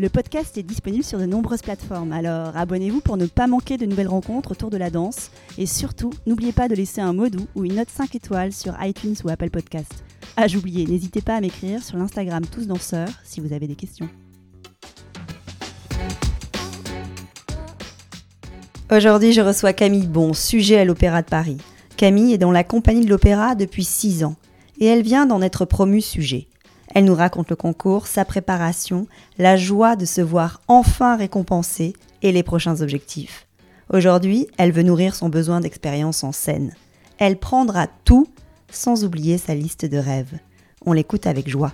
Le podcast est disponible sur de nombreuses plateformes, alors abonnez-vous pour ne pas manquer de nouvelles rencontres autour de la danse. Et surtout, n'oubliez pas de laisser un mot doux ou une note 5 étoiles sur iTunes ou Apple Podcast. Ah, j'oubliais, n'hésitez pas à m'écrire sur l'Instagram Tous Danseurs si vous avez des questions. Aujourd'hui, je reçois Camille Bon, sujet à l'Opéra de Paris. Camille est dans la compagnie de l'Opéra depuis 6 ans et elle vient d'en être promue sujet. Elle nous raconte le concours, sa préparation, la joie de se voir enfin récompensée et les prochains objectifs. Aujourd'hui, elle veut nourrir son besoin d'expérience en scène. Elle prendra tout sans oublier sa liste de rêves. On l'écoute avec joie.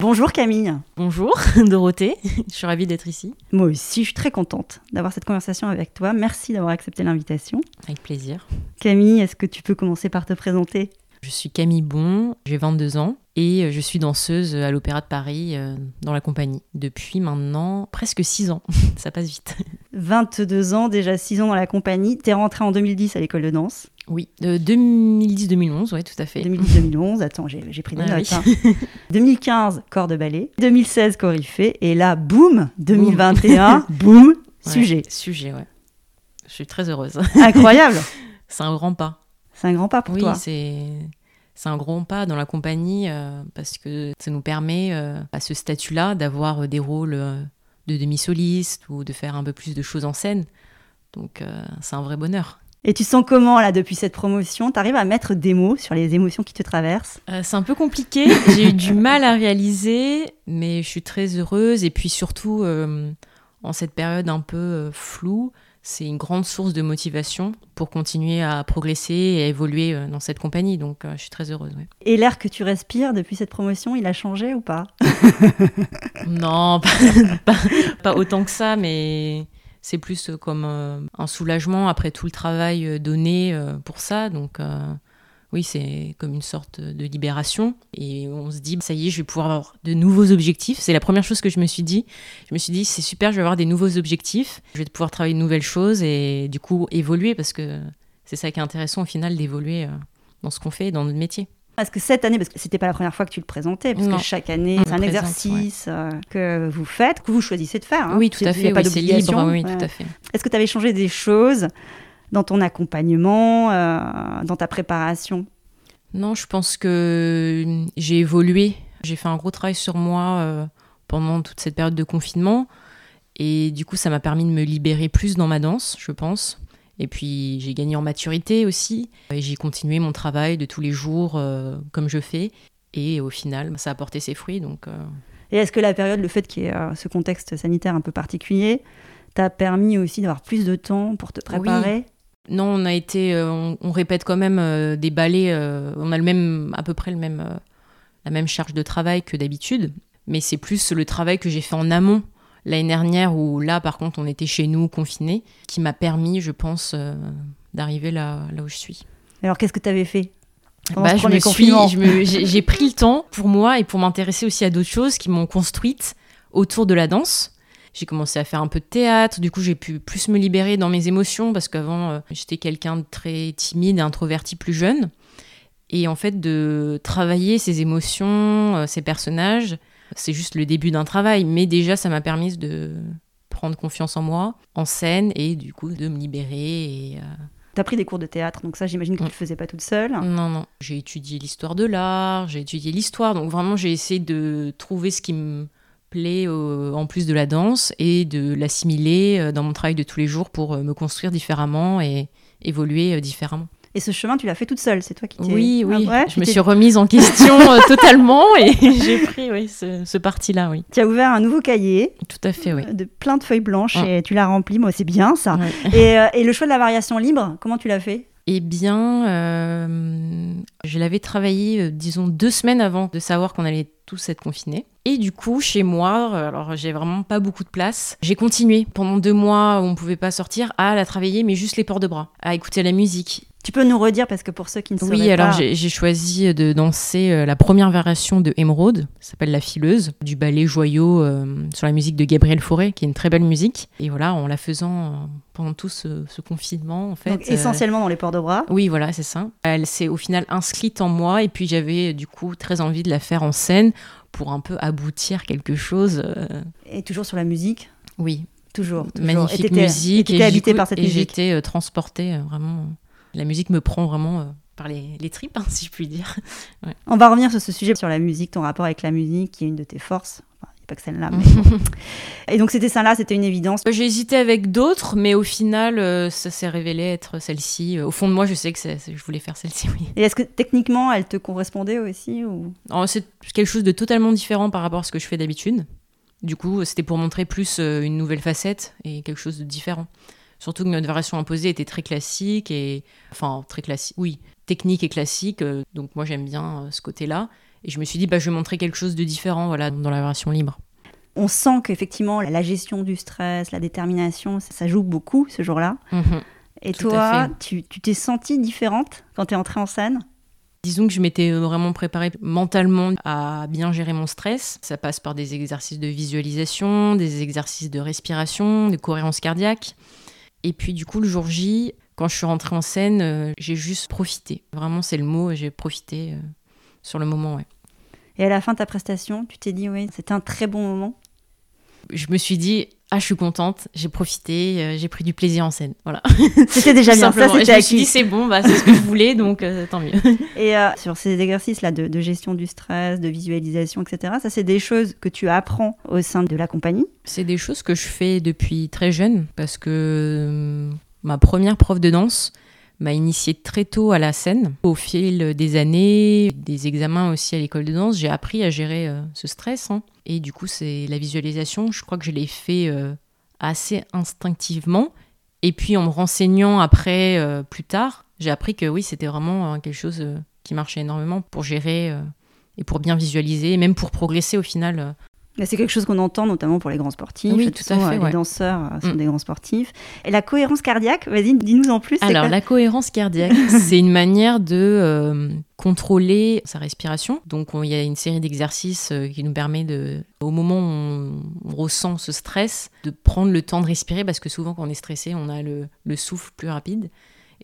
Bonjour Camille. Bonjour Dorothée, je suis ravie d'être ici. Moi aussi, je suis très contente d'avoir cette conversation avec toi. Merci d'avoir accepté l'invitation. Avec plaisir. Camille, est-ce que tu peux commencer par te présenter? Je suis Camille Bon, j'ai 22 ans et euh, je suis danseuse à l'Opéra de Paris euh, dans la compagnie depuis maintenant presque 6 ans. Ça passe vite. 22 ans, déjà 6 ans dans la compagnie. Tu es rentrée en 2010 à l'école de danse. Oui, de 2010-2011, oui, tout à fait. 2010-2011, attends, j'ai pris des Ah notes. oui. hein. 2015, corps de ballet. 2016, Corifée. Et là, boum, 2021, boum, Ouais, sujet. Sujet, ouais. Je suis très heureuse. Incroyable. C'est un grand pas. C'est un grand pas pour oui, toi. c'est c'est un grand pas dans la compagnie euh, parce que ça nous permet euh, à ce statut-là d'avoir euh, des rôles euh, de demi-soliste ou de faire un peu plus de choses en scène. Donc c'est un vrai bonheur. Et tu sens comment, là, depuis cette promotion? Tu arrives à mettre des mots sur les émotions qui te traversent? C'est un peu compliqué, j'ai eu du mal à réaliser, mais je suis très heureuse. Et puis surtout, en cette période un peu floue, c'est une grande source de motivation pour continuer à progresser et à évoluer euh, dans cette compagnie. Donc euh, je suis très heureuse. ouais. Et l'air que tu respires depuis cette promotion, il a changé ou pas Non, pas, pas- pas autant que ça, mais c'est plus euh, comme un soulagement après tout le travail donné pour ça. Donc oui, c'est comme une sorte de libération. Et on se dit, ça y est, je vais pouvoir avoir de nouveaux objectifs. C'est la première chose que je me suis dit. Je me suis dit, c'est super, je vais avoir des nouveaux objectifs. Je vais pouvoir travailler de nouvelles choses et du coup évoluer parce que c'est ça qui est intéressant au final d'évoluer euh, dans ce qu'on fait, dans notre métier. Parce que cette année, parce que c'était pas la première fois que tu le présentais, parce Non. que chaque année, c'est un présente, exercice euh, que vous faites, que vous choisissez de faire. hein. oui, tout à fait. oui, c'est libre. Oui, Ouais. tout à fait. Est-ce que tu avais changé des choses dans ton accompagnement, euh, dans ta préparation Non, je pense que j'ai évolué. J'ai fait un gros travail sur moi euh, pendant toute cette période de confinement. Et du coup, ça m'a permis de me libérer plus dans ma danse, je pense. Et puis, j'ai gagné en maturité aussi. Et j'ai continué mon travail de tous les jours euh, comme je fais. Et au final, ça a porté ses fruits. Donc, euh, Et est-ce que la période, le fait qu'il y ait euh, ce contexte sanitaire un peu particulier, t'a permis aussi d'avoir plus de temps pour te préparer? Non, on a été, euh, on, on répète quand même euh, des ballets. euh, on a le même, à peu près le même, la même charge de travail que d'habitude, mais c'est plus le travail que j'ai fait en amont l'année dernière où là, par contre, on était chez nous confinés, qui m'a permis, je pense, d'arriver là, là où je suis. Alors qu'est-ce que tu avais fait Bah, je me suis, j'ai pris le temps pour moi et pour m'intéresser aussi à d'autres choses qui m'ont construite autour de la danse. J'ai commencé à faire un peu de théâtre, du coup j'ai pu plus me libérer dans mes émotions parce qu'avant euh, j'étais quelqu'un de très timide et introverti plus jeune. Et en fait de travailler ces émotions, euh, ces personnages, c'est juste le début d'un travail, mais déjà ça m'a permis de prendre confiance en moi, en scène et du coup de me libérer et euh, T'as pris des cours de théâtre, donc ça j'imagine que tu Mm. le faisais pas toute seule. non, non. J'ai étudié l'histoire de l'art, j'ai étudié l'histoire. Donc vraiment, j'ai essayé de trouver ce qui me plaît euh, en plus de la danse et de l'assimiler euh, dans mon travail de tous les jours pour euh, me construire différemment et évoluer euh, différemment. Et ce chemin, tu l'as fait toute seule, c'est toi qui t'es... Oui, oui. Ah ouais je me suis remise en question euh, totalement et j'ai pris oui, ce, ce parti-là, oui. Tu as ouvert un nouveau cahier Tout à fait, oui. de plein de feuilles blanches Mm. et tu l'as rempli. Moi, c'est bien ça. Ouais. Et, euh, et le choix de la variation libre, comment tu l'as fait? Eh bien, euh, je l'avais travaillé, euh, disons, deux semaines avant de savoir qu'on allait tous être confinés. Et du coup, chez moi, euh, alors j'ai vraiment pas beaucoup de place. J'ai continué pendant deux mois où on pouvait pas sortir à la travailler, mais juste les ports de bras, à écouter la musique. Tu peux nous redire parce que pour ceux qui ne Oui, sauraient alors pas, j'ai choisi de danser euh, la première variation de Émeraude, ça s'appelle La Fileuse, du ballet joyau euh, sur la musique de Gabriel Fauré, qui est une très belle musique. Et voilà, en la faisant euh, pendant tout ce, ce confinement, en fait. donc, essentiellement dans les ports de bras. oui, voilà, c'est ça. Elle s'est au final inscrite en moi et puis j'avais du coup très envie de la faire en scène pour un peu aboutir quelque chose. Et toujours sur la musique. oui, Toujours. toujours. magnifique Et musique. Et et coup- par cette et musique. j'étais euh, transportée vraiment. La musique me prend vraiment euh, par les, les tripes, hein, si je puis dire. On va revenir sur ce sujet, sur la musique, ton rapport avec la musique, qui est une de tes forces. Enfin, il n'y a pas que celle-là. mais. Et donc, c'était ça là, c'était une évidence. J'ai hésité avec d'autres, mais au final, euh, ça s'est révélé être celle-ci. Au fond de moi, je sais que je voulais faire celle-ci, oui. Et est-ce que techniquement, elle te correspondait aussi ou... Alors, C'est quelque chose de totalement différent par rapport à ce que je fais d'habitude. Du coup, c'était pour montrer plus euh, une nouvelle facette et quelque chose de différent. Surtout que notre variation imposée était très classique et enfin très classique, oui, technique et classique. euh, donc moi j'aime bien euh, ce côté-là. Et je me suis dit bah je vais montrer quelque chose de différent voilà dans la version libre. On sent qu'effectivement, la gestion du stress, la détermination, ça, ça joue beaucoup ce jour-là. Mhm. Et toi, tu tu t'es sentie différente quand tu es entrée en scène? Disons que je m'étais vraiment préparée mentalement à bien gérer mon stress. Ça passe par des exercices de visualisation, des exercices de respiration, de cohérence cardiaque. Et puis du coup, le jour J, quand je suis rentrée en scène, euh, j'ai juste profité. Vraiment, c'est le mot, j'ai profité euh, sur le moment. Ouais. Et à la fin de ta prestation, tu t'es dit, oui, c'était un très bon moment? Je me suis dit, ah, je suis contente, j'ai profité, euh, j'ai pris du plaisir en scène. Voilà. C'était déjà bien, ça simplement. Et c'était je me suis dit, c'est bon, bah, c'est ce que je voulais, donc euh, tant mieux. Et euh, sur ces exercices-là de, de gestion du stress, de visualisation, etc., ça c'est des choses que tu apprends au sein de la compagnie? C'est des choses que je fais depuis très jeune parce que euh, ma première prof de danse m'a initiée très tôt à la scène. Au fil des années, des examens aussi à l'école de danse, j'ai appris à gérer euh, ce stress. hein. Et du coup, c'est la visualisation, je crois que je l'ai fait euh, assez instinctivement. Et puis en me renseignant après, euh, plus tard, j'ai appris que oui, c'était vraiment euh, quelque chose qui marchait énormément pour gérer et pour bien visualiser, et même pour progresser au final C'est quelque chose qu'on entend notamment pour les grands sportifs. Oui, tout à fait, Les ouais. danseurs euh, sont Mm. des grands sportifs. Et la cohérence cardiaque, vas-y, dis-nous en plus. Alors, quoi la cohérence cardiaque, c'est une manière de euh, contrôler sa respiration. Donc, on- il y a une série d'exercices euh, qui nous permet de, au moment où on, on ressent ce stress, de prendre le temps de respirer parce que souvent, quand on est stressé, on a le, le souffle plus rapide.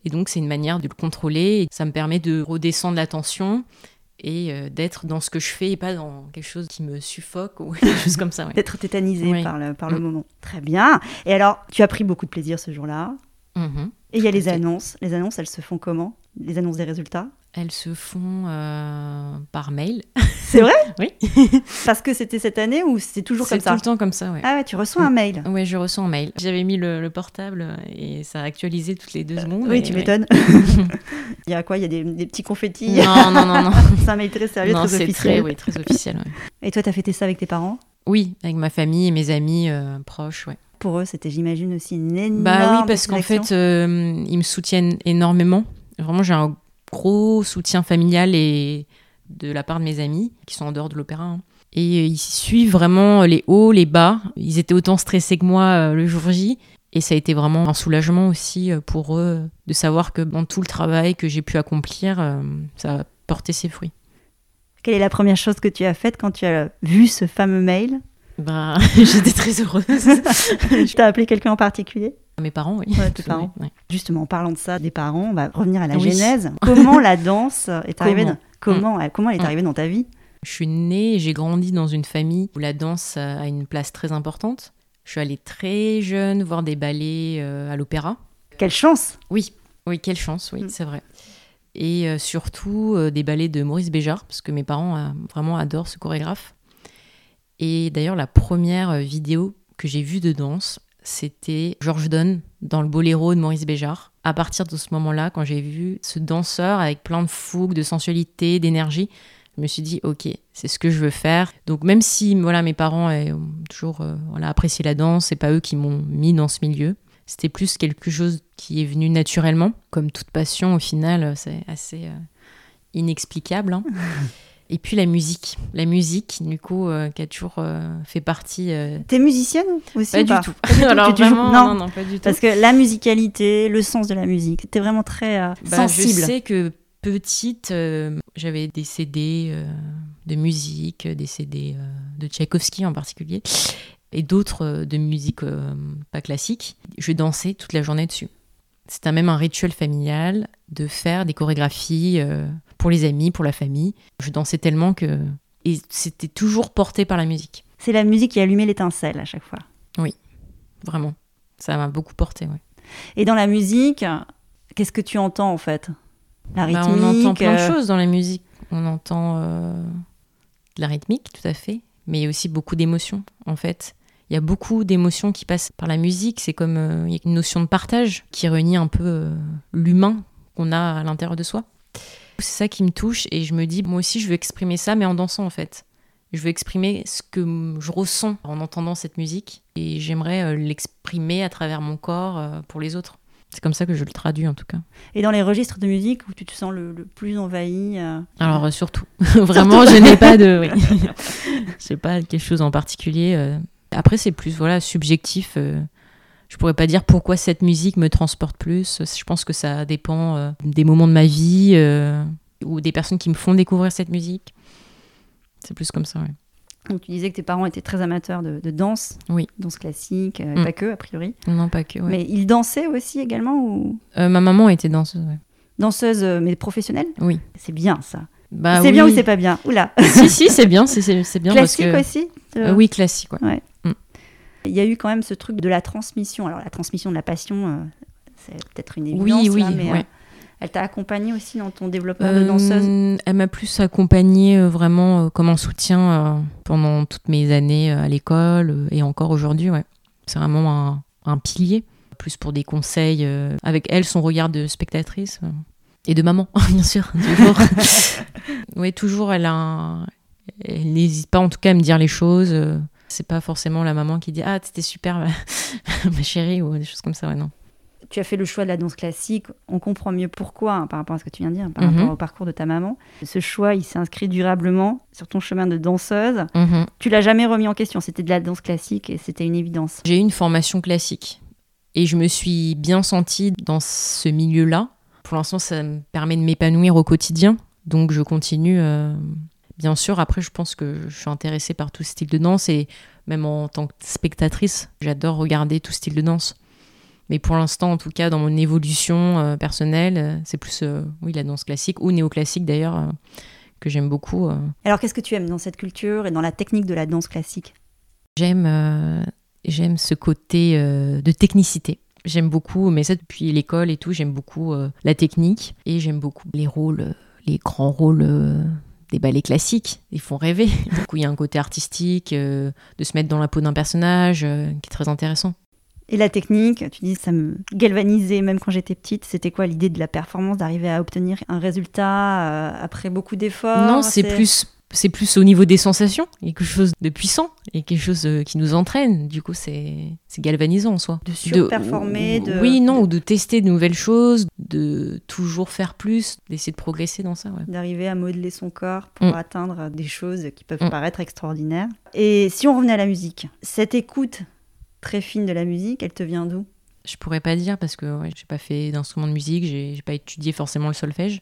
Et donc, c'est une manière de le contrôler. Ça me permet de redescendre la tension et euh, d'être dans ce que je fais et pas dans quelque chose qui me suffoque ou quelque chose comme ça. ouais. D'être tétanisé Oui. par, le, par le Mm. moment. Très bien. Et alors, tu as pris beaucoup de plaisir ce jour-là. Mhm. Et il y a les annonces. Les annonces, elles se font comment? Les annonces des résultats? Elles se font euh, par mail. C'est vrai? Oui. Parce que c'était cette année ou c'est toujours C'est comme tout ça le temps comme ça, ouais. Ah ouais, tu reçois un mail. Ouais, je reçois un mail. J'avais mis le, le portable euh, et ça a actualisé toutes les deux secondes. Oui, tu ouais. m'étonnes. il y a quoi? Il y a des, des petits confettis? Non, non, non, non. C'est un mail très sérieux, non, très c'est officiel. très, oui, très officiel. ouais. Et toi, t'as fêté ça avec tes parents? Oui, avec ma famille et mes amis euh, proches, ouais. Pour eux, c'était, j'imagine, aussi une énorme Bah oui, parce qu'en fait, euh, ils me soutiennent énormément. Vraiment, j'ai un gros soutien familial et de la part de mes amis qui sont en dehors de l'opéra. hein. Et euh, ils suivent vraiment les hauts, les bas. Ils étaient autant stressés que moi euh, le jour J. Et ça a été vraiment un soulagement aussi euh, pour eux euh, de savoir que dans tout le travail que j'ai pu accomplir, euh, ça a porté ses fruits. Quelle est la première chose que tu as faite quand tu as vu ce fameux mail? Bah, j'étais très heureuse. Je t'ai appelé quelqu'un en particulier? Mes parents, oui. Ouais, tes parents. Ouais. Justement, en parlant de ça, des parents, on va revenir à la Oui. genèse. Comment la danse est arrivée Comment dans... Comment, elle- comment elle est Mm. arrivée dans ta vie Je suis née et j'ai grandi dans une famille où la danse a une place très importante. Je suis allée très jeune voir des ballets euh, à l'opéra. Quelle chance Oui, oui, quelle chance, oui, Mm. c'est vrai. Et euh, surtout euh, des ballets de Maurice Béjart, parce que mes parents euh, vraiment adorent ce chorégraphe. Et d'ailleurs, la première euh, vidéo que j'ai vue de danse, c'était Georges Donne dans le boléro de Maurice Béjart. À partir de ce moment-là, quand j'ai vu ce danseur avec plein de fougue, de sensualité, d'énergie, je me suis dit, ok, c'est ce que je veux faire. Donc même si voilà, mes parents ont toujours euh, voilà, apprécié la danse, c'est pas eux qui m'ont mis dans ce milieu. C'était plus quelque chose qui est venu naturellement. Comme toute passion, au final, c'est assez euh, inexplicable. hein. Et puis la musique. La musique, du coup, euh, qui a toujours euh, fait partie. euh, T'es musicienne aussi Pas ou du tout. Pas du tout, Alors tu- tu joues- vraiment, non. non, non, pas du tout. Parce que la musicalité, le sens de la musique, t'es vraiment très Bah, sensible. Je sais que petite, j'avais des CD de musique, des CD de Tchaïkovski en particulier, et d'autres de musique pas classique. Je dansais toute la journée dessus. C'était même un rituel familial de faire des chorégraphies pour les amis, pour la famille. Je dansais tellement que... Et c'était toujours porté par la musique, C'est la musique qui allumait l'étincelle à chaque fois. vraiment. Ça m'a beaucoup porté, ouais. Et dans la musique, qu'est-ce que tu entends en fait? La Bah, rythmique. on entend plein de euh, choses dans la musique. On entend euh, de la rythmique, tout à fait, mais il y a aussi beaucoup d'émotions, en fait. Il y a beaucoup d'émotions qui passent par la musique. C'est comme euh, il y a une notion de partage qui réunit un peu euh, l'humain qu'on a à l'intérieur de soi. C'est ça qui me touche et je me dis, moi aussi, je veux exprimer ça, mais en dansant, en fait. Je veux exprimer ce que je ressens en entendant cette musique et j'aimerais euh, l'exprimer à travers mon corps euh, pour les autres. C'est comme ça que je le traduis, en tout cas. Et dans les registres de musique où tu te sens le, le plus envahi euh, Alors euh, surtout, vraiment, je n'ai pas de, oui, c'est pas quelque chose en particulier. Après, c'est plus voilà subjectif. euh. Je pourrais pas dire pourquoi cette musique me transporte plus. Je pense que ça dépend euh, des moments de ma vie euh, ou des personnes qui me font découvrir cette musique. C'est plus comme ça. ouais. Donc tu disais que tes parents étaient très amateurs de, de danse, Oui. danse classique, euh, Mm. pas que a priori. Non, pas que. ouais. Mais ils dansaient aussi également ou? Ma maman était danseuse. ouais. danseuse mais professionnelle? Oui. C'est bien ça. Bah c'est bien ou oui. c'est pas bien? Oula. Si si, c'est bien, c'est- bien Classique parce que aussi oui classique. ouais. Il y a eu quand même ce truc de la transmission. Alors la transmission de la passion, euh, c'est peut-être une évidence Oui oui. là, mais ouais. euh, elle t'a accompagnée aussi dans ton développement de danseuse? Euh, Elle m'a plus accompagnée euh, vraiment euh, comme un soutien pendant toutes mes années à l'école et encore aujourd'hui. Ouais. C'est vraiment un, un pilier, plus pour des conseils avec elle, son regard de spectatrice et de maman, bien sûr. Toujours. ouais, toujours, elle, a un- elle n'hésite pas en tout cas à me dire les choses. C'est pas forcément la maman qui dit Ah, c'était super, ma- chérie, ou des choses comme ça. Ouais, non. Tu as fait le choix de la danse classique. On comprend mieux pourquoi hein, par rapport à ce que tu viens de dire, par Mhm. rapport au parcours de ta maman. Ce choix, il s'est inscrit durablement sur ton chemin de danseuse. Mhm. Tu l'as jamais remis en question. C'était de la danse classique et c'était une évidence. J'ai eu une formation classique et je me suis bien sentie dans ce milieu-là. Pour l'instant, ça me permet de m'épanouir au quotidien, donc je continue. euh, Bien sûr, après, je pense que je suis intéressée par tout style de danse et même en tant que spectatrice, j'adore regarder tout style de danse. Mais pour l'instant, en tout cas, dans mon évolution euh, personnelle, euh, c'est plus euh, oui la danse classique ou néoclassique d'ailleurs que j'aime beaucoup. Alors qu'est-ce que tu aimes dans cette culture et dans la technique de la danse classique? J'aime j'aime ce côté de technicité. J'aime beaucoup, mais ça depuis l'école et tout, j'aime beaucoup la technique et j'aime beaucoup les rôles, les grands rôles des ballets classiques. Ils font rêver. du coup, il y a un côté artistique, euh, de se mettre dans la peau d'un personnage euh, qui est très intéressant. Et la technique, tu dis, ça me galvanisait même quand j'étais petite. C'était quoi l'idée de la performance, d'arriver à obtenir un résultat euh, après beaucoup d'efforts? Non, c'est plus c'est plus au niveau des sensations, Il y a quelque chose de puissant quelque chose euh, qui nous entraîne. Du coup, c'est galvanisant en soi. de surperformer, de... Oui, non, de- ou de tester de nouvelles choses, de toujours faire plus, d'essayer de progresser dans ça. Ouais. d'arriver à modeler son corps pour Mm. atteindre des choses qui peuvent Mm. paraître extraordinaires. Et si on revenait à la musique, cette écoute très fine de la musique, elle te vient d'où? Je pourrais pas dire parce que ouais, j'ai pas fait d'instrument de musique, j'ai pas étudié forcément le solfège.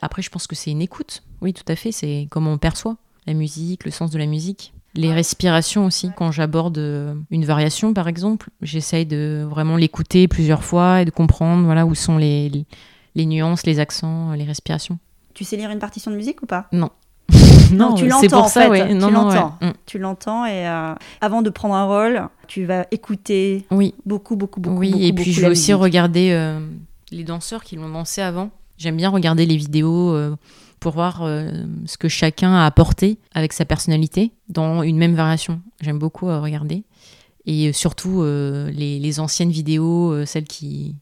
Après, je pense que c'est une écoute. Oui, tout à fait. C'est comment on perçoit la musique, le sens de la musique. Les respirations aussi. Quand j'aborde euh, une variation, par exemple, j'essaye de vraiment l'écouter plusieurs fois et de comprendre voilà, où sont les, les nuances, les accents, les respirations. Tu sais lire une partition de musique ou pas? Non, Non, tu c'est l'entends, pour en ça, fait. ouais. Tu Non, ouais. l'entends. Mm. Tu l'entends et euh, avant de prendre un rôle, tu vas écouter Oui, beaucoup, beaucoup, beaucoup. oui. beaucoup, et puis je vais aussi regarder euh, les danseurs qui l'ont dansé avant. J'aime bien regarder les vidéos euh, pour voir euh, ce que chacun a apporté avec sa personnalité dans une même variation. J'aime beaucoup euh, regarder. Et surtout les, anciennes vidéos, celles qui,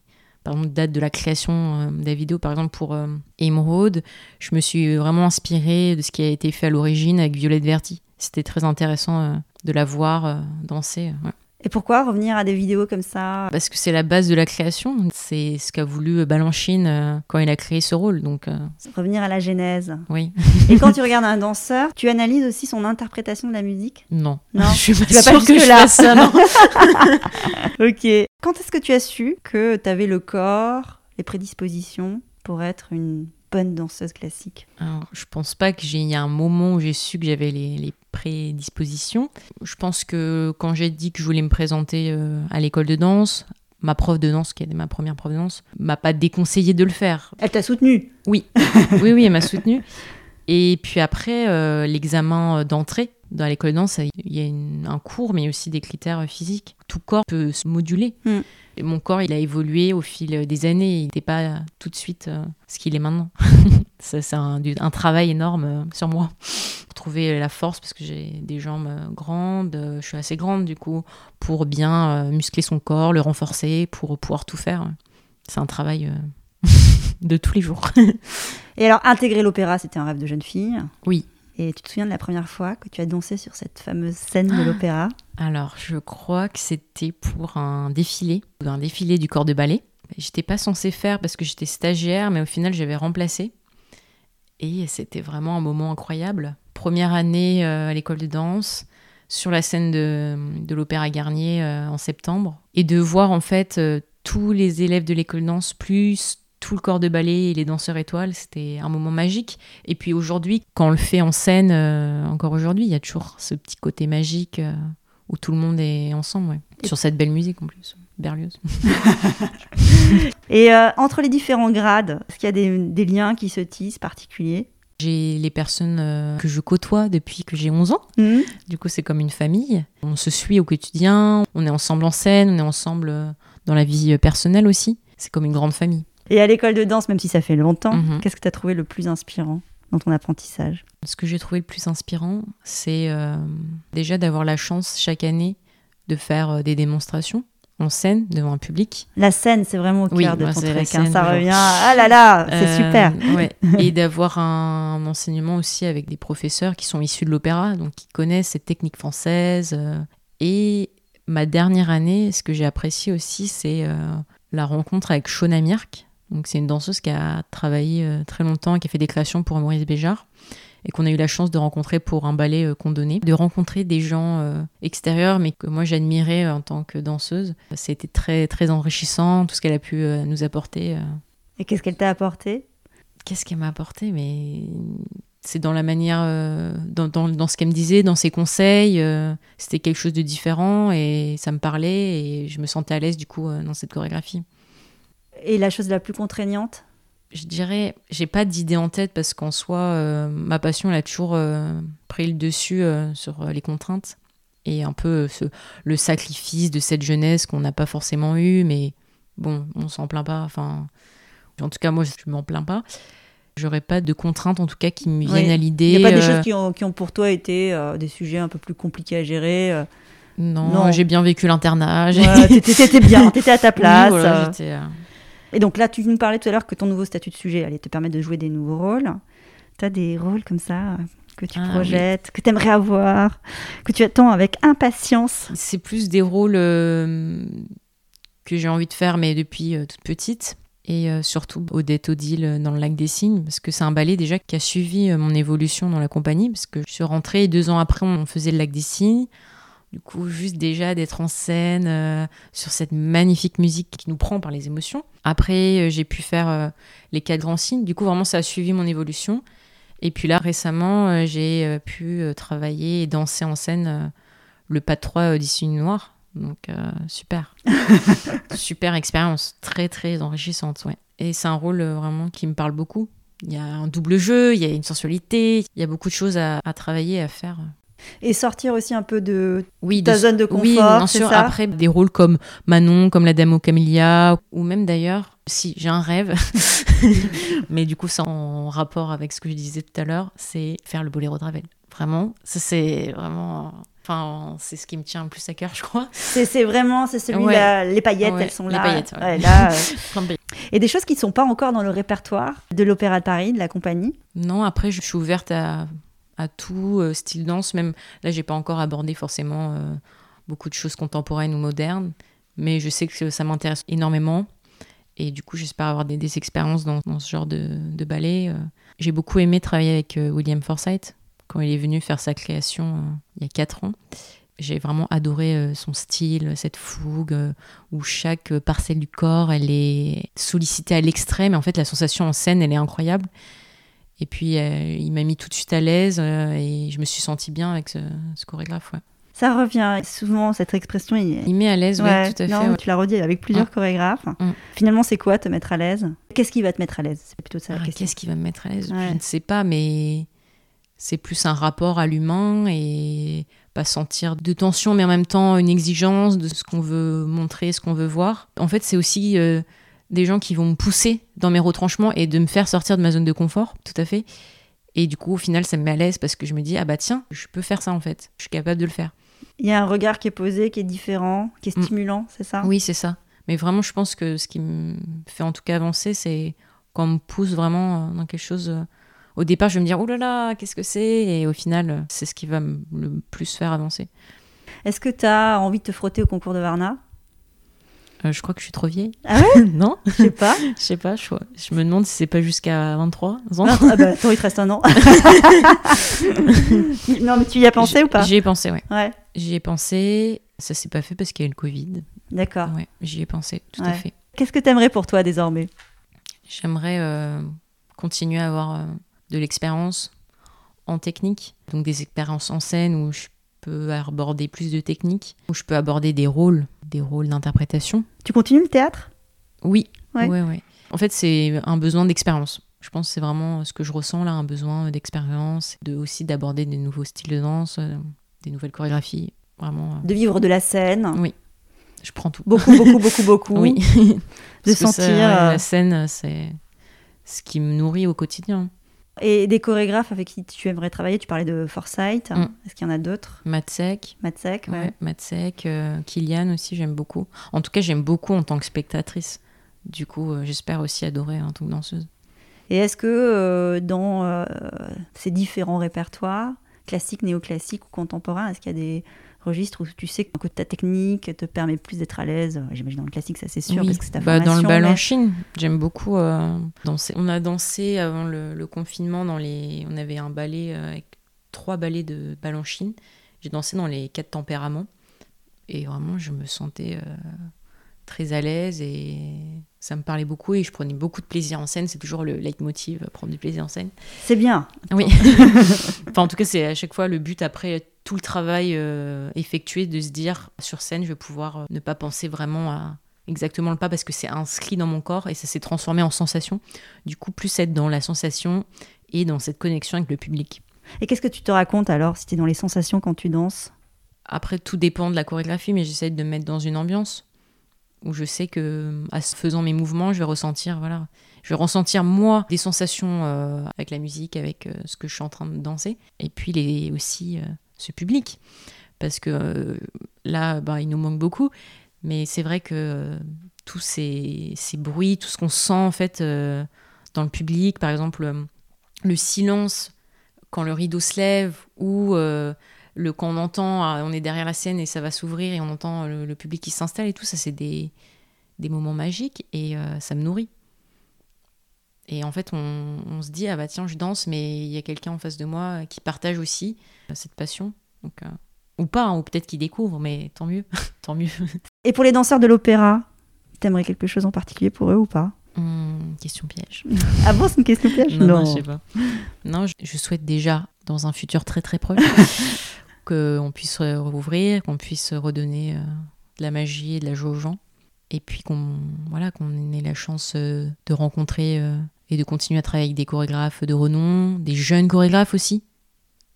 par exemple, datent de la création de la vidéo. Par exemple, pour Emerald, je me suis vraiment inspirée de ce qui a été fait à l'origine avec Violette Verti. C'était très intéressant de la voir danser. Et pourquoi revenir à des vidéos comme ça? Parce que c'est la base de la création. C'est ce qu'a voulu Balanchine euh, quand il a créé ce rôle. Donc, euh, Revenir à la genèse. oui. Et quand tu regardes un danseur, tu analyses aussi son interprétation de la musique? Non. Non, je suis pas tu vas pas sûre que je jusque-là. fasse ça, non. Ok. Quand est-ce que tu as su que tu avais le corps, les prédispositions pour être une bonne danseuse classique? Alors, je pense pas que j'ai il y a un moment où j'ai su que j'avais les, les prédispositions. Je pense que quand j'ai dit que je voulais me présenter euh, à l'école de danse, ma prof de danse, qui était ma première prof de danse, m'a pas déconseillé de le faire. Elle t'a soutenue Oui, oui, oui, elle m'a soutenue. Et puis après, euh, l'examen d'entrée dans l'école de danse, il y a une- un cours, mais aussi des critères physiques. Tout corps peut se moduler. Mm. Et mon corps, il a évolué au fil des années. Il n'était pas tout de suite euh, ce qu'il est maintenant. C'est un, un travail énorme sur moi. Trouver la force, parce que j'ai des jambes euh, grandes, euh, je suis assez grande du coup, pour bien euh, muscler son corps, le renforcer, pour pouvoir tout faire. C'est un travail de tous les jours. Et alors, intégrer l'opéra, c'était un rêve de jeune fille Oui. Et tu te souviens de la première fois que tu as dansé sur cette fameuse scène de l'opéra? Alors, je crois que c'était pour un défilé, un défilé du corps de ballet. J'étais pas censée faire parce que j'étais stagiaire, mais au final, j'avais remplacé. Et c'était vraiment un moment incroyable. Première année euh, à l'école de danse, sur la scène de, de l'Opéra Garnier euh, en septembre. Et de voir en fait euh, tous les élèves de l'école de danse, plus tout le corps de ballet et les danseurs étoiles, c'était un moment magique. Et puis aujourd'hui, quand on le fait en scène, euh, encore aujourd'hui, il y a toujours ce petit côté magique euh, où tout le monde est ensemble, ouais. Sur cette belle musique en plus, Berlioz. Et euh, entre les différents grades, est-ce qu'il y a des, des liens qui se tissent particuliers? J'ai les personnes euh, que je côtoie depuis que j'ai 11 ans. Mhm. Du coup, c'est comme une famille. On se suit au quotidien, on est ensemble en scène, on est ensemble euh, dans la vie euh, personnelle aussi. C'est comme une grande famille. Et à l'école de danse, même si ça fait longtemps, Mhm. qu'est-ce que tu as trouvé le plus inspirant dans ton apprentissage? Ce que j'ai trouvé le plus inspirant, c'est euh, déjà d'avoir la chance chaque année de faire des démonstrations en scène devant un public. La scène, c'est vraiment au Oui, cœur de ton truc. hein, ça genre. revient. Ah là là, c'est Euh, super. ouais. Et d'avoir un enseignement aussi avec des professeurs qui sont issus de l'opéra, donc qui connaissent cette technique française. euh. Et ma dernière année, ce que j'ai apprécié aussi, c'est euh, la rencontre avec Shona Mirk. Donc c'est une danseuse qui a travaillé euh, très longtemps et qui a fait des créations pour Maurice Béjart et qu'on a eu la chance de rencontrer pour un ballet euh, qu'on donnait, de rencontrer des gens euh, extérieurs mais que moi j'admirais euh, en tant que danseuse. C'était très très enrichissant tout ce qu'elle a pu euh, nous apporter. euh. Et qu'est-ce qu'elle t'a apporté? Qu'est-ce qu'elle m'a apporté? Mais c'est dans la manière, euh, dans, dans, dans ce qu'elle me disait, dans ses conseils. euh, C'était quelque chose de différent et ça me parlait et je me sentais à l'aise du coup euh, dans cette chorégraphie. Et la chose la plus contraignante? Je dirais, j'ai pas d'idée en tête parce qu'en soi, euh, ma passion elle a toujours euh, pris le dessus euh, sur les contraintes et un peu ce, le sacrifice de cette jeunesse qu'on n'a pas forcément eu, mais bon, on s'en plaint pas. Enfin, en tout cas, moi, je m'en plains pas. J'aurais pas de contraintes, en tout cas, qui me Oui. viennent à Il l'idée. n'y a pas des choses qui ont, qui ont pour toi été des sujets un peu plus compliqués à gérer Non, Non. j'ai bien vécu l'internat. ouais, T'étais bien, t'étais à ta Oui, place. voilà, j'étais, euh, Et donc là, tu nous parlais tout à l'heure que ton nouveau statut de sujet allait te permettre de jouer des nouveaux rôles. Tu as des rôles comme ça que tu Ah, projettes, que tu aimerais avoir, que tu attends avec impatience? C'est plus des rôles euh, que j'ai envie de faire, mais depuis euh, toute petite. Et euh, surtout Odette Odile dans le lac des Cygnes, parce que c'est un ballet déjà qui a suivi mon évolution dans la compagnie, parce que je suis rentrée et deux ans après, on faisait le lac des Cygnes. Du coup, juste déjà d'être en scène sur cette magnifique musique qui nous prend par les émotions. Après, euh, j'ai pu faire euh, les quatre grands signes. Du coup, vraiment, ça a suivi mon évolution. Et puis là, récemment, euh, j'ai pu travailler et danser en scène le pas de 3 d'ici une noire. Donc, euh, super. super expérience. Très, très enrichissante, ouais. Et c'est un rôle vraiment qui me parle beaucoup. Il y a un double jeu, il y a une sensualité, il y a beaucoup de choses à, à travailler, à faire. Et sortir aussi un peu de Oui, ta de- zone de confort, oui, bien sûr. ça Après, des rôles comme Manon, comme la Dame aux Camélias, ou même d'ailleurs, si j'ai un rêve, mais du coup, c'est en rapport avec ce que je disais tout à l'heure, c'est faire le boléro de Ravel. Vraiment, ça c'est vraiment. Enfin, c'est ce qui me tient le plus à cœur, je crois. C'est vraiment, c'est celui Ouais. là, les paillettes, Ouais, elles sont les là. paillettes, ouais. Là, euh. Et des choses qui ne sont pas encore dans le répertoire de l'Opéra de Paris, de la compagnie? Non, après, je suis ouverte à, à tout euh, style danse. Même là, j'ai pas encore abordé forcément euh, beaucoup de choses contemporaines ou modernes, mais je sais que ça m'intéresse énormément. Et du coup, j'espère avoir des, expériences dans, ce genre de, ballet. Euh. J'ai beaucoup aimé travailler avec William Forsythe quand il est venu faire sa création il y a 4 ans. J'ai vraiment adoré son style, cette fougue, où chaque parcelle du corps, elle est sollicitée à l'extrême. Et en fait, la sensation en scène, elle est incroyable. Et puis, il m'a mis tout de suite à l'aise et je me suis sentie bien avec ce, ce chorégraphe. Ouais. Ça revient souvent, cette expression. Il, met à l'aise, oui, tout à fait. Tu l'as redit avec plusieurs mm. chorégraphes. Mm. Finalement, c'est quoi te mettre à l'aise? Qu'est-ce qui va te mettre à l'aise? C'est plutôt ça la ah, Qu'est-ce qui va me mettre à l'aise? Je ne sais pas, mais c'est plus un rapport à l'humain et pas sentir de tension, mais en même temps une exigence de ce qu'on veut montrer, ce qu'on veut voir. En fait, c'est aussi euh, des gens qui vont me pousser dans mes retranchements et de me faire sortir de ma zone de confort, tout à fait. Et du coup, au final, ça me met à l'aise parce que je me dis, ah bah tiens, je peux faire ça en fait, je suis capable de le faire. Il y a un regard qui est posé, qui est différent, qui est mm. stimulant, c'est ça? Oui, c'est ça. Mais vraiment, je pense que ce qui me fait en tout cas avancer, c'est quand on me pousse vraiment dans quelque chose. Euh, au départ, je vais me dire, oh là là, qu'est-ce que c'est? Et au final, euh, c'est ce qui va le plus faire avancer. Est-ce que tu as envie de te frotter au concours de Varna? Euh, je crois que je suis trop vieille. Ah ouais Non Je sais pas. Je sais pas. Je, je, me demande si c'est pas jusqu'à 23 ans. ah bah, toi, il te reste un an. non, mais tu y as pensé ou pas J'y ai pensé, ouais. ouais. J'y ai pensé. Ça s'est pas fait parce qu'il y a eu le Covid. D'accord. Ouais, j'y ai pensé, tout à fait. Qu'est-ce que tu aimerais pour toi désormais? J'aimerais euh, continuer à avoir euh, de l'expérience en technique, donc des expériences en scène où je peux aborder plus de techniques, où je peux aborder des rôles, des rôles d'interprétation. Tu continues le théâtre? Oui. Ouais. Ouais, En fait, c'est un besoin d'expérience. Je pense que c'est vraiment ce que je ressens là, un besoin d'expérience, de aussi d'aborder des nouveaux styles de danse, euh, des nouvelles chorégraphies, vraiment. Euh. De vivre de la scène. Oui. Je prends tout. Beaucoup, beaucoup, beaucoup, beaucoup. oui. de sentir. Euh, la scène, c'est ce qui me nourrit au quotidien. Et des chorégraphes avec qui tu aimerais travailler, tu parlais de Forsyth. Mm. Est-ce qu'il y en a d'autres? Matsek. Matsek, ouais. Matsek, euh, Kylian aussi, j'aime beaucoup. En tout cas, j'aime beaucoup en tant que spectatrice. Du coup, euh, j'espère aussi adorer en tant que danseuse. Et est-ce que euh, dans ces différents répertoires, classiques, néoclassiques ou contemporains, est-ce qu'il y a des registre où tu sais que ta technique te permet plus d'être à l'aise. J'imagine dans le classique, ça c'est sûr, parce que c'est ta bah, Dans le balanchine, j'aime beaucoup euh, danser. On a dansé avant le, confinement, dans les... on avait un ballet euh, avec trois ballets de balanchine. J'ai dansé dans les quatre tempéraments. Et vraiment, je me sentais euh, très à l'aise et ça me parlait beaucoup et je prenais beaucoup de plaisir en scène. C'est toujours le leitmotiv, prendre du plaisir en scène. C'est bien. Oui. enfin, en tout cas, c'est à chaque fois le but après tout le travail euh, effectué de se dire sur scène, je vais pouvoir euh, ne pas penser vraiment à exactement le pas parce que c'est inscrit dans mon corps et ça s'est transformé en sensation. Du coup, plus être dans la sensation et dans cette connexion avec le public. Et qu'est-ce que tu te racontes alors si tu es dans les sensations quand tu danses? Après, tout dépend de la chorégraphie, mais j'essaie de me mettre dans une ambiance où je sais que, en faisant mes mouvements, je vais ressentir, voilà, je vais ressentir moi des sensations euh, avec la musique, avec ce que je suis en train de danser, et puis les, aussi ce public. Parce que euh, là, bah, il nous manque beaucoup. Mais c'est vrai que euh, tous ces, ces, bruits, tout ce qu'on sent en fait euh, dans le public, par exemple le silence quand le rideau se lève ou le quand on entend, ah, on est derrière la scène et ça va s'ouvrir et on entend le, public qui s'installe et tout, ça c'est des, des, moments magiques et ça me nourrit. Et en fait, on, on, se dit, ah bah tiens, je danse, mais il y a quelqu'un en face de moi qui partage aussi cette passion. Donc, euh, ou pas, hein, ou peut-être qu'ils découvrent, mais tant mieux, tant mieux. Et pour les danseurs de l'opéra, t'aimerais quelque chose en particulier pour eux ou pas? Hmm, Question piège. ah bon, c'est une question piège? Non, non, je sais pas. Non, je, souhaite déjà, dans un futur très très proche, qu'on puisse rouvrir, qu'on puisse redonner euh, de la magie et de la joie aux gens. Et puis qu'on voilà, qu'on ait la chance euh, de rencontrer et de continuer à travailler avec des chorégraphes de renom, des jeunes chorégraphes aussi,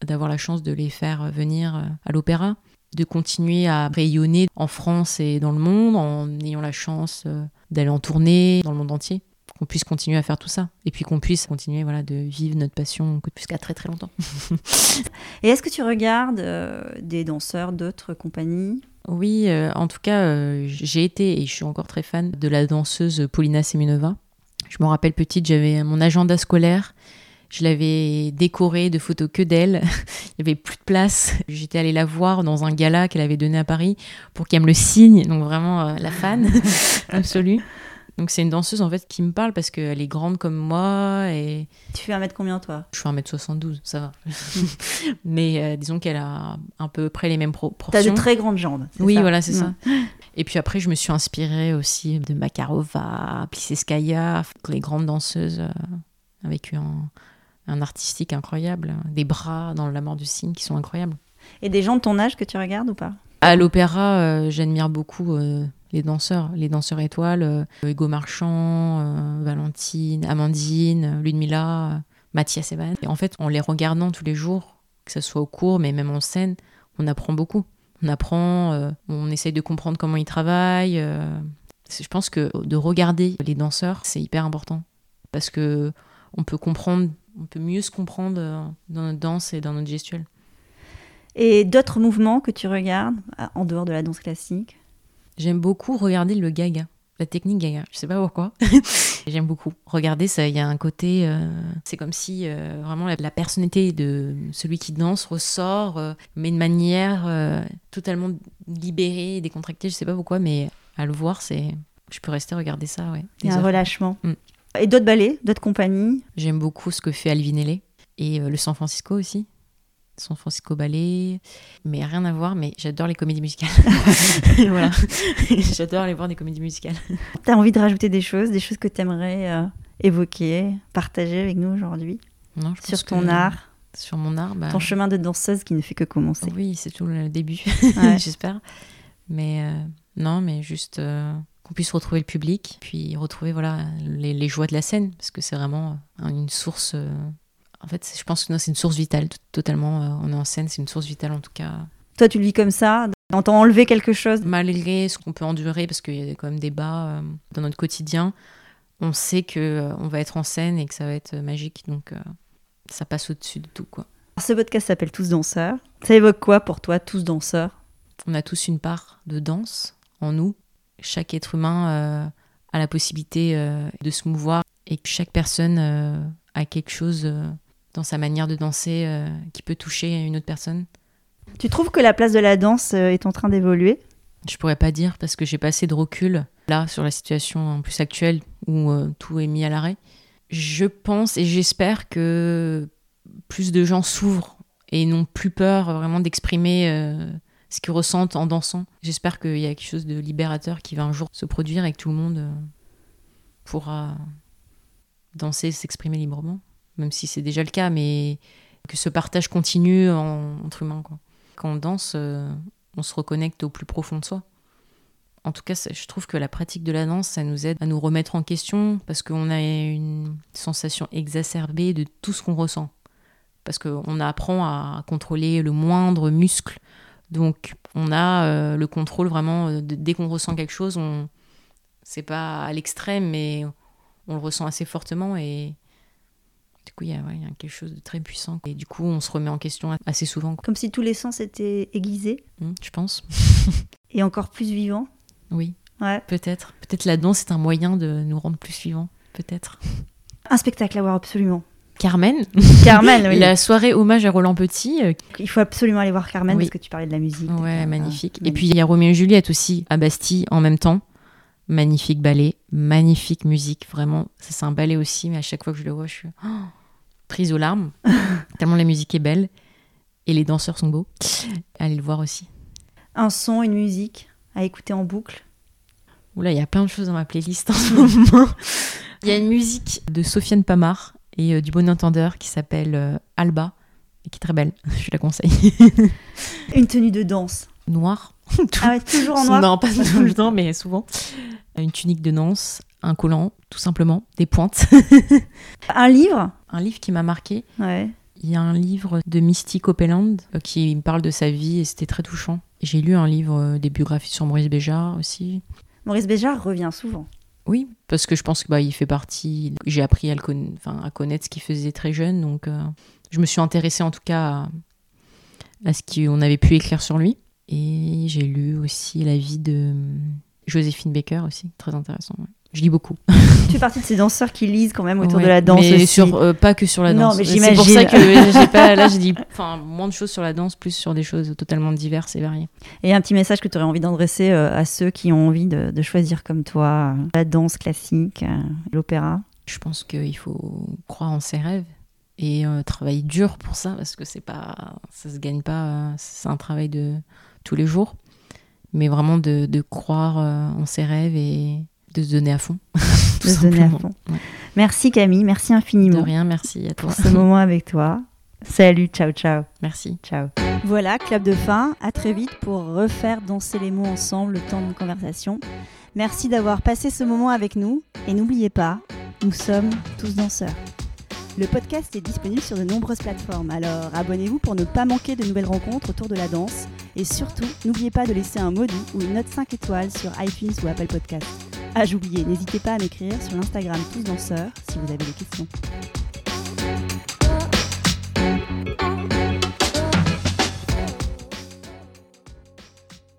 d'avoir la chance de les faire venir euh, à l'opéra, de continuer à rayonner en France et dans le monde en ayant la chance euh, d'aller en tournée dans le monde entier qu'on puisse continuer à faire tout ça et puis qu'on puisse continuer voilà de vivre notre passion jusqu'à très très longtemps. et est-ce que tu regardes euh, des danseurs d'autres compagnies? Oui, en tout cas, j'ai été et je suis encore très fan de la danseuse Paulina Seminova. Je me rappelle petite, j'avais mon agenda scolaire Je l'avais décorée de photos que d'elle. Il n'y avait plus de place. J'étais allée la voir dans un gala qu'elle avait donné à Paris pour qu'elle me le signe. Donc vraiment euh, la fan absolue. Donc c'est une danseuse en fait qui me parle parce qu'elle est grande comme moi et Tu fais un mètre combien toi? Je fais 1m72, ça va. Mais euh, disons qu'elle a à peu près les mêmes pro- T'as proportions. de très grandes jambes. Oui, ça? voilà, c'est Ouais. ça. Et puis après, je me suis inspirée aussi de Makarova, Pliskaya, les grandes danseuses euh, avec un, un artistique incroyable, des bras dans la mort du cygne qui sont incroyables. Et des gens de ton âge que tu regardes ou pas? À l'opéra, euh, j'admire beaucoup euh, les danseurs, les danseurs étoiles, euh, Hugo Marchand, Valentine, Amandine, Ludmilla, Mathias Evan. Et en fait, en les regardant tous les jours, que ce soit au cours, mais même en scène, on apprend beaucoup. On apprend, euh, on essaye de comprendre comment ils travaillent. euh. Je pense que de regarder les danseurs, c'est hyper important. Parce que on peut comprendre, on peut mieux se comprendre euh, dans notre danse et dans notre gestuelle. Et d'autres mouvements que tu regardes en dehors de la danse classique? J'aime beaucoup regarder le gaga, la technique gaga. Je sais pas pourquoi. J'aime beaucoup. Regarder ça, il y a un côté. euh, c'est comme si euh, vraiment la, la personnalité de celui qui danse ressort, euh, mais de manière totalement libérée, décontractée. Je sais pas pourquoi, mais à le voir, c'est. Je peux rester regarder ça, ouais. Il y a un heures. relâchement. Mm. Et d'autres ballets, d'autres compagnies? J'aime beaucoup ce que fait Alvinelli et euh, le San Francisco aussi. San Francisco Ballet, mais rien à voir, mais j'adore les comédies musicales. voilà, j'adore aller voir des comédies musicales. T'as envie de rajouter des choses, des choses que t'aimerais euh, évoquer, partager avec nous aujourd'hui? Non, je pense sur ton que- art, Sur mon art, bah, ton chemin de danseuse qui ne fait que commencer. oui, c'est tout le début, Ouais. j'espère. Mais euh, non, mais juste euh, qu'on puisse retrouver le public, puis retrouver voilà les, les joies de la scène, parce que c'est vraiment une source. En fait, je pense que non, c'est une source vitale, totalement. euh, on est en scène, c'est une source vitale en tout cas. Toi, tu le vis comme ça On t'a enlevé quelque chose? Malgré ce qu'on peut endurer, parce qu'il y a quand même des bas euh, dans notre quotidien, on sait que euh, on va être en scène et que ça va être magique, donc ça passe au-dessus de tout quoi. Ce podcast s'appelle Tous danseurs. Ça évoque quoi pour toi, Tous danseurs? On a tous une part de danse en nous. Chaque être humain euh, a la possibilité euh, de se mouvoir et que chaque personne euh, a quelque chose dans sa manière de danser euh, qui peut toucher une autre personne. Tu trouves que la place de la danse euh, est en train d'évoluer? Je pourrais pas dire parce que j'ai pas assez de recul là sur la situation en plus actuelle où euh, tout est mis à l'arrêt. Je pense et j'espère que plus de gens s'ouvrent et n'ont plus peur vraiment d'exprimer euh, ce qu'ils ressentent en dansant. J'espère qu'il y a quelque chose de libérateur qui va un jour se produire et que tout le monde pourra danser, s'exprimer librement, même si c'est déjà le cas, mais que ce partage continue en- entre humains. Quand on danse, euh, on se reconnecte au plus profond de soi. En tout cas, je trouve que la pratique de la danse, ça nous aide à nous remettre en question parce qu'on a une sensation exacerbée de tout ce qu'on ressent. Parce qu'on apprend à contrôler le moindre muscle. Donc, on a euh, le contrôle vraiment. euh, dès qu'on ressent quelque chose, on c'est pas à l'extrême, mais on le ressent assez fortement. Et du coup, il y, a, ouais, il y a quelque chose de très puissant. Et du coup, on se remet en question assez souvent, Comme si tous les sens étaient aiguisés Hmm, je pense. et encore plus vivants Oui. Ouais. Peut-être. Peut-être la danse est un moyen de nous rendre plus vivants. Peut-être. Un spectacle à voir absolument. Carmen, Carmen, oui. la soirée hommage à Roland Petit. euh, Il faut absolument aller voir Carmen Oui. parce que tu parlais de la musique. ouais, Ah, magnifique. Et magnifique. puis il y a Roméo et Juliette aussi à Bastille en même temps. Magnifique ballet, magnifique musique. Vraiment, c'est un ballet aussi, mais à chaque fois que je le vois, je suis oh, prise aux larmes. tellement la musique est belle. Et les danseurs sont beaux. Allez le voir aussi. Un son, une musique à écouter en boucle? Oula, il y a plein de choses dans ma playlist en ce moment. Il y a une musique de Sofiane Pamar et euh, du Bon Entendeur qui s'appelle euh, Alba et qui est très belle. Je la conseille. Une tenue de danse. Ah ouais, toujours en noir Non, pas tout le temps, mais souvent. Une tunique de danse, un collant, tout simplement, des pointes. Un livre un livre qui m'a marqué. Ouais. Il y a un livre de Misty Copeland euh, qui me parle de sa vie et c'était très touchant. J'ai lu un livre, euh, des biographies sur Maurice Béjart aussi. Maurice Béjart revient souvent. Oui, parce que je pense que bah, fait partie. J'ai appris à, le conna- enfin, à connaître ce qu'il faisait très jeune, donc euh, je me suis intéressée en tout cas à, à ce qu'on avait pu écrire sur lui. Et j'ai lu aussi la vie de hum, Joséphine Baker aussi, très intéressant. ouais. Je lis beaucoup. tu fais partie de ces danseurs qui lisent quand même autour de la danse mais aussi. Sur, euh, pas que sur la Non, danse. mais c'est pour ça que j'ai pas, là, j'ai dit enfin, moins de choses sur la danse, plus sur des choses totalement diverses et variées. Et un petit message que tu aurais envie d'adresser euh, à ceux qui ont envie de, de choisir comme toi euh, la danse classique, l'opéra? Je pense qu'il faut croire en ses rêves et travailler dur pour ça parce que c'est pas, ça se gagne pas. c'est un travail de tous les jours, mais vraiment de, de croire euh, en ses rêves et de se donner à fond. De se donner à fond. Ouais. Merci Camille, merci De infiniment rien, merci à toi. pour ce moment avec toi. Salut, ciao, ciao. Merci. Ciao. Voilà, clap de fin. À très vite pour refaire danser les mots ensemble le temps d'une conversation. Merci d'avoir passé ce moment avec nous. Et n'oubliez pas, nous sommes tous danseurs. Le podcast est disponible sur de nombreuses plateformes, alors abonnez-vous pour ne pas manquer de nouvelles rencontres autour de la danse. Et surtout, n'oubliez pas de laisser un mot ou une note 5 étoiles sur iTunes ou Apple Podcast. Ah, j'oubliais, n'hésitez pas à m'écrire sur l'Instagram Tous Danseurs si vous avez des questions.